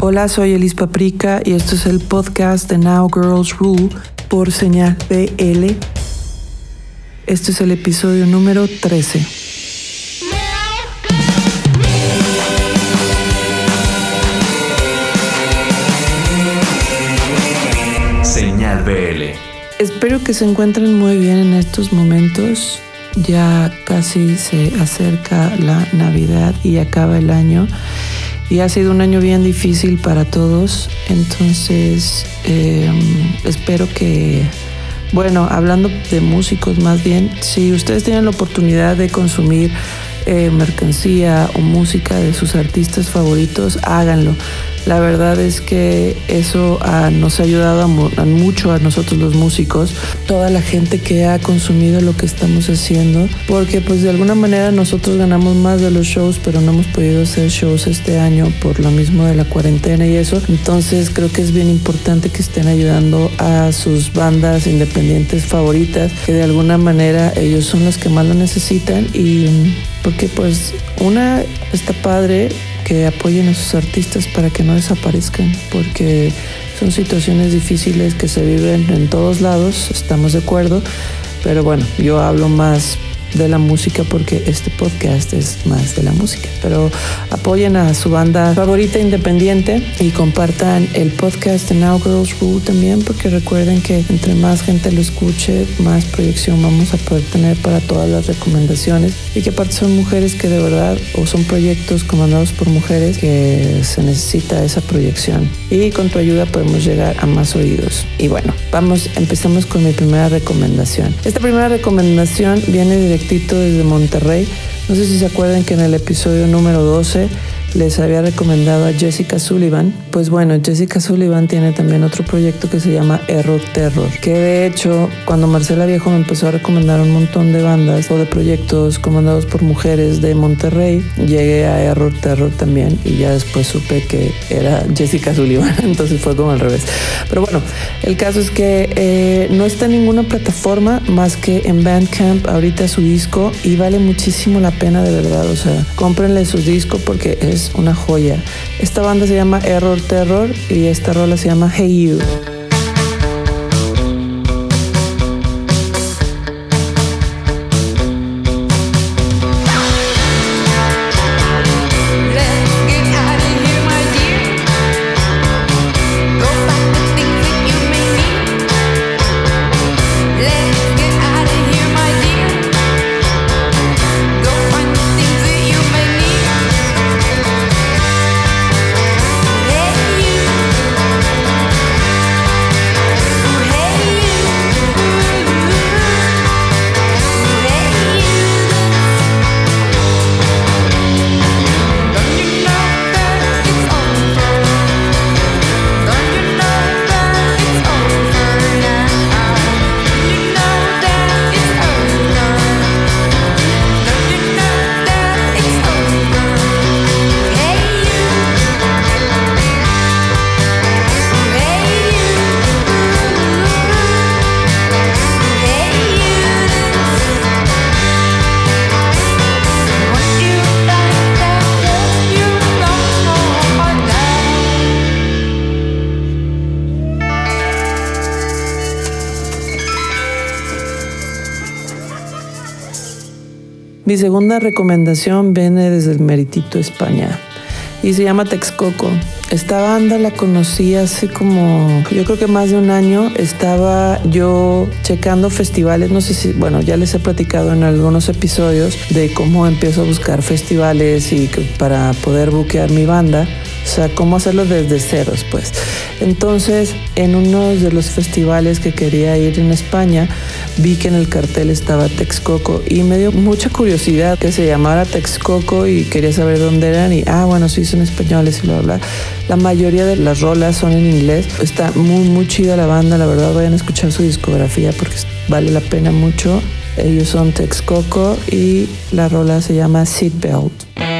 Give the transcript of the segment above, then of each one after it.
Hola, soy Elis Paprika y esto es el podcast de Now Girls Rule por señal BL. Este es el episodio número 13. Señal BL. Espero que se encuentren muy bien en estos momentos. Ya casi se acerca la Navidad y acaba el año. Y ha sido un año bien difícil para todos. Entonces, eh, espero que, bueno, hablando de músicos más bien, si ustedes tienen la oportunidad de consumir eh, mercancía o música de sus artistas favoritos, háganlo. La verdad es que eso nos ha ayudado a, mucho a nosotros los músicos, toda la gente que ha consumido lo que estamos haciendo, porque pues de alguna manera nosotros ganamos más de los shows, pero no hemos podido hacer shows este año por lo mismo de la cuarentena y eso. Entonces creo que es bien importante que estén ayudando a sus bandas independientes favoritas, que de alguna manera ellos son los que más lo necesitan y porque pues una está padre que apoyen a sus artistas para que no desaparezcan, porque son situaciones difíciles que se viven en todos lados, estamos de acuerdo, pero bueno, yo hablo más de la música porque este podcast es más de la música. Pero apoyen a su banda favorita independiente y compartan el podcast de Now Girls Rule también porque recuerden que entre más gente lo escuche, más proyección vamos a poder tener para todas las recomendaciones y que aparte son mujeres que de verdad o son proyectos comandados por mujeres que se necesita esa proyección y con tu ayuda podemos llegar a más oídos. Y bueno, vamos, empezamos con mi primera recomendación. Esta primera recomendación viene directamente desde Monterrey. No sé si se acuerdan que en el episodio número 12 les había recomendado a Jessica Sullivan. Pues bueno, Jessica Sullivan tiene también otro proyecto que se llama Error Terror, que de hecho cuando Marcela Viejo me empezó a recomendar un montón de bandas o de proyectos comandados por mujeres de Monterrey, llegué a Error Terror también y ya después supe que era Jessica Sullivan, entonces fue como al revés. Pero bueno, el caso es que eh, no está en ninguna plataforma más que en Bandcamp ahorita su disco y vale muchísimo la pena de verdad, o sea, cómprenle su disco porque es una joya. Esta banda se llama Error Terror y esta rola se llama Hey You. Mi segunda recomendación viene desde el Meritito España y se llama Texcoco. Esta banda la conocí hace como, yo creo que más de un año. Estaba yo checando festivales, no sé si, bueno, ya les he platicado en algunos episodios de cómo empiezo a buscar festivales y para poder buquear mi banda. O sea, cómo hacerlo desde ceros, pues. Entonces, en uno de los festivales que quería ir en España, vi que en el cartel estaba Texcoco y me dio mucha curiosidad que se llamara Texcoco y quería saber dónde eran y, ah, bueno, sí son españoles y bla, bla. La mayoría de las rolas son en inglés. Está muy, muy chida la banda, la verdad, vayan a escuchar su discografía porque vale la pena mucho. Ellos son Texcoco y la rola se llama Seatbelt.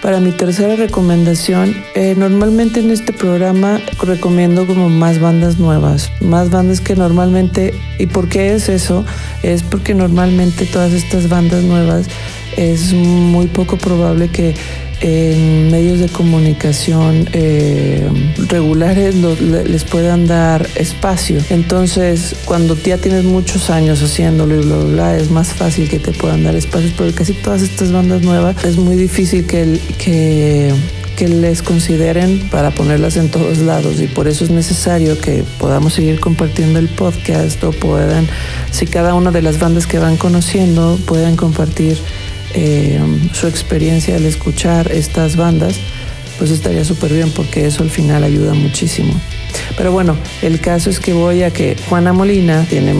Para mi tercera recomendación, eh, normalmente en este programa recomiendo como más bandas nuevas, más bandas que normalmente, ¿y por qué es eso? Es porque normalmente todas estas bandas nuevas es muy poco probable que en medios de comunicación eh, regulares les puedan dar espacio. Entonces, cuando ya tienes muchos años haciéndolo y bla, bla, bla, es más fácil que te puedan dar espacios, porque casi todas estas bandas nuevas es muy difícil que, que que les consideren para ponerlas en todos lados y por eso es necesario que podamos seguir compartiendo el podcast o puedan, si cada una de las bandas que van conociendo puedan compartir eh, su experiencia al escuchar estas bandas, pues estaría súper bien porque eso al final ayuda muchísimo. Pero bueno, el caso es que voy a que Juana Molina tiene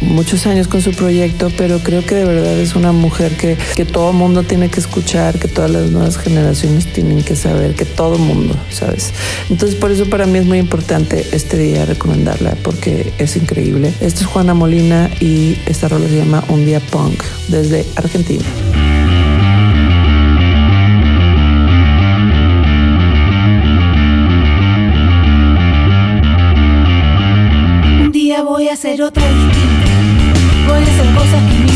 muchos años con su proyecto, pero creo que de verdad es una mujer que, que todo mundo tiene que escuchar, que todas las nuevas generaciones tienen que saber, que todo mundo, ¿sabes? Entonces por eso para mí es muy importante este día recomendarla, porque es increíble. Esto es Juana Molina y esta rola se llama Un Día Punk desde Argentina. Hacer otra distinta. Voy a cosas que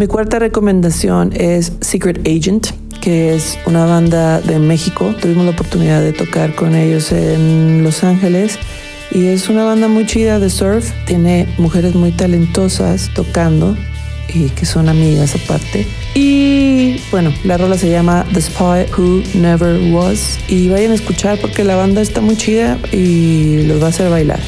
Mi cuarta recomendación es Secret Agent, que es una banda de México. Tuvimos la oportunidad de tocar con ellos en Los Ángeles. Y es una banda muy chida de surf. Tiene mujeres muy talentosas tocando y que son amigas aparte. Y bueno, la rola se llama The Spy Who Never Was. Y vayan a escuchar porque la banda está muy chida y los va a hacer bailar.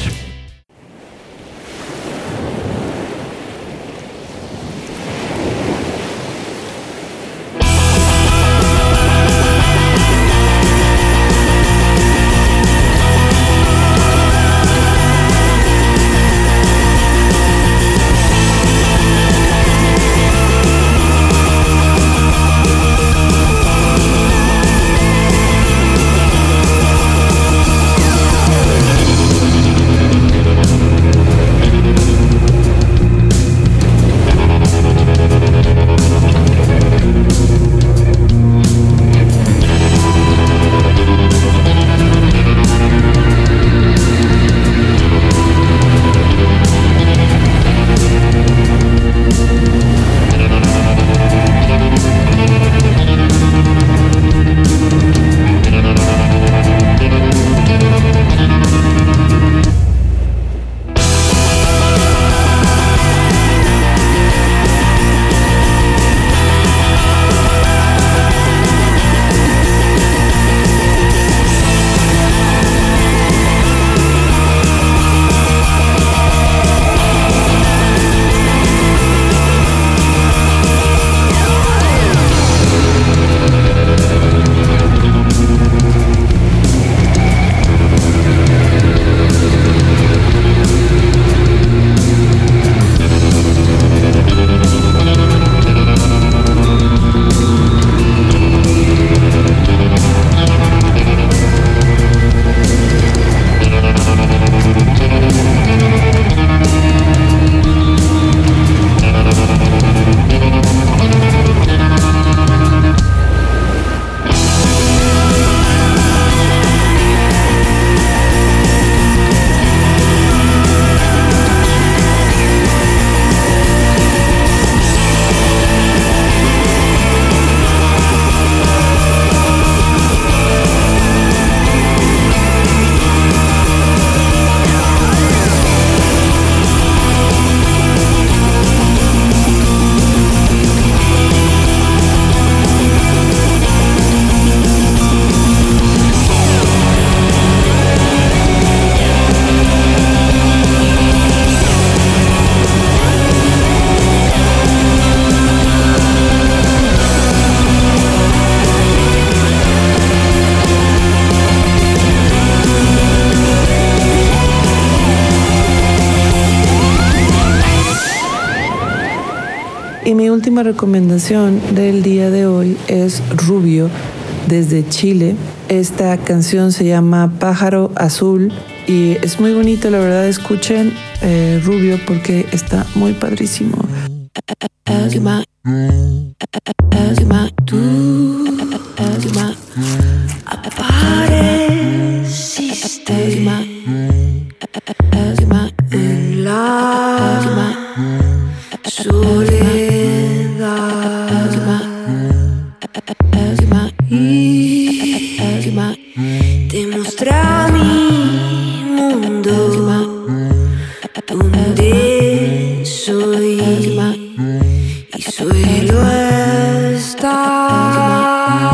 última recomendación del día de hoy es Rubio desde Chile. Esta canción se llama Pájaro Azul y es muy bonito, la verdad. Escuchen eh, Rubio porque está muy padrísimo. alma. Y suelo estar.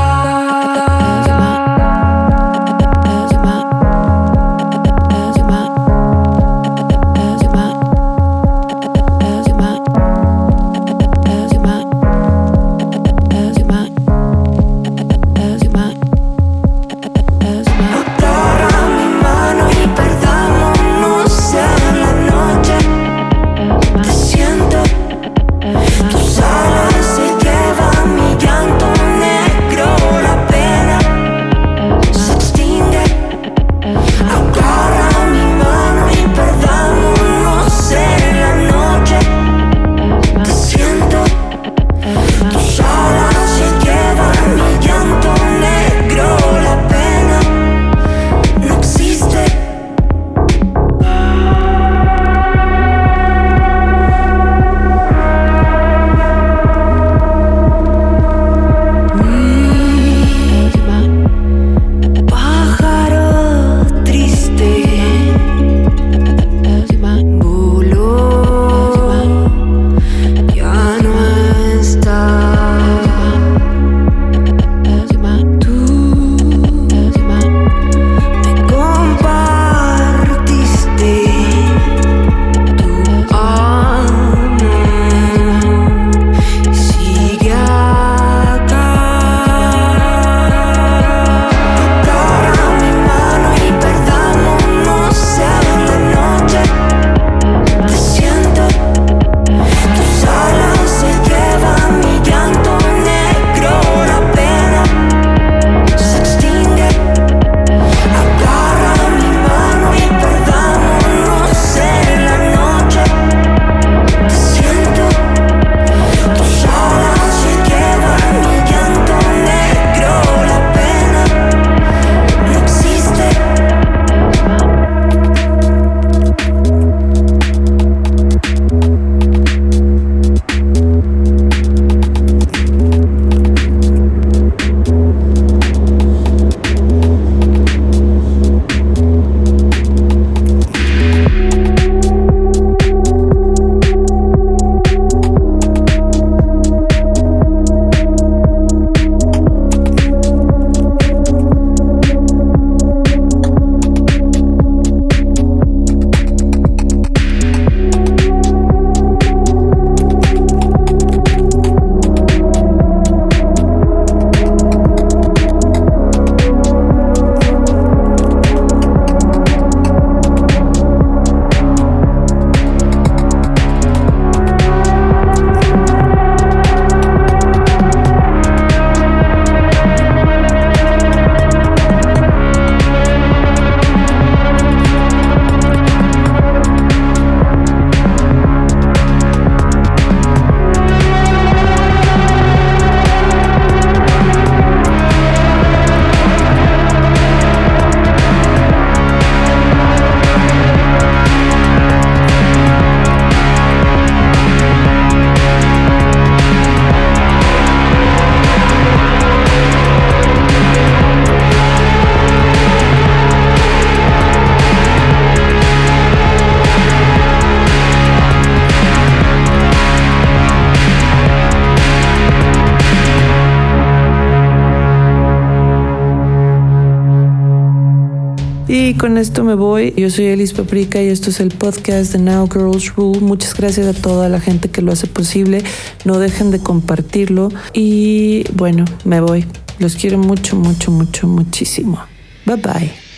Con esto me voy. Yo soy Elis Paprika y esto es el podcast de Now Girls Rule. Muchas gracias a toda la gente que lo hace posible. No dejen de compartirlo. Y bueno, me voy. Los quiero mucho, mucho, mucho, muchísimo. Bye bye.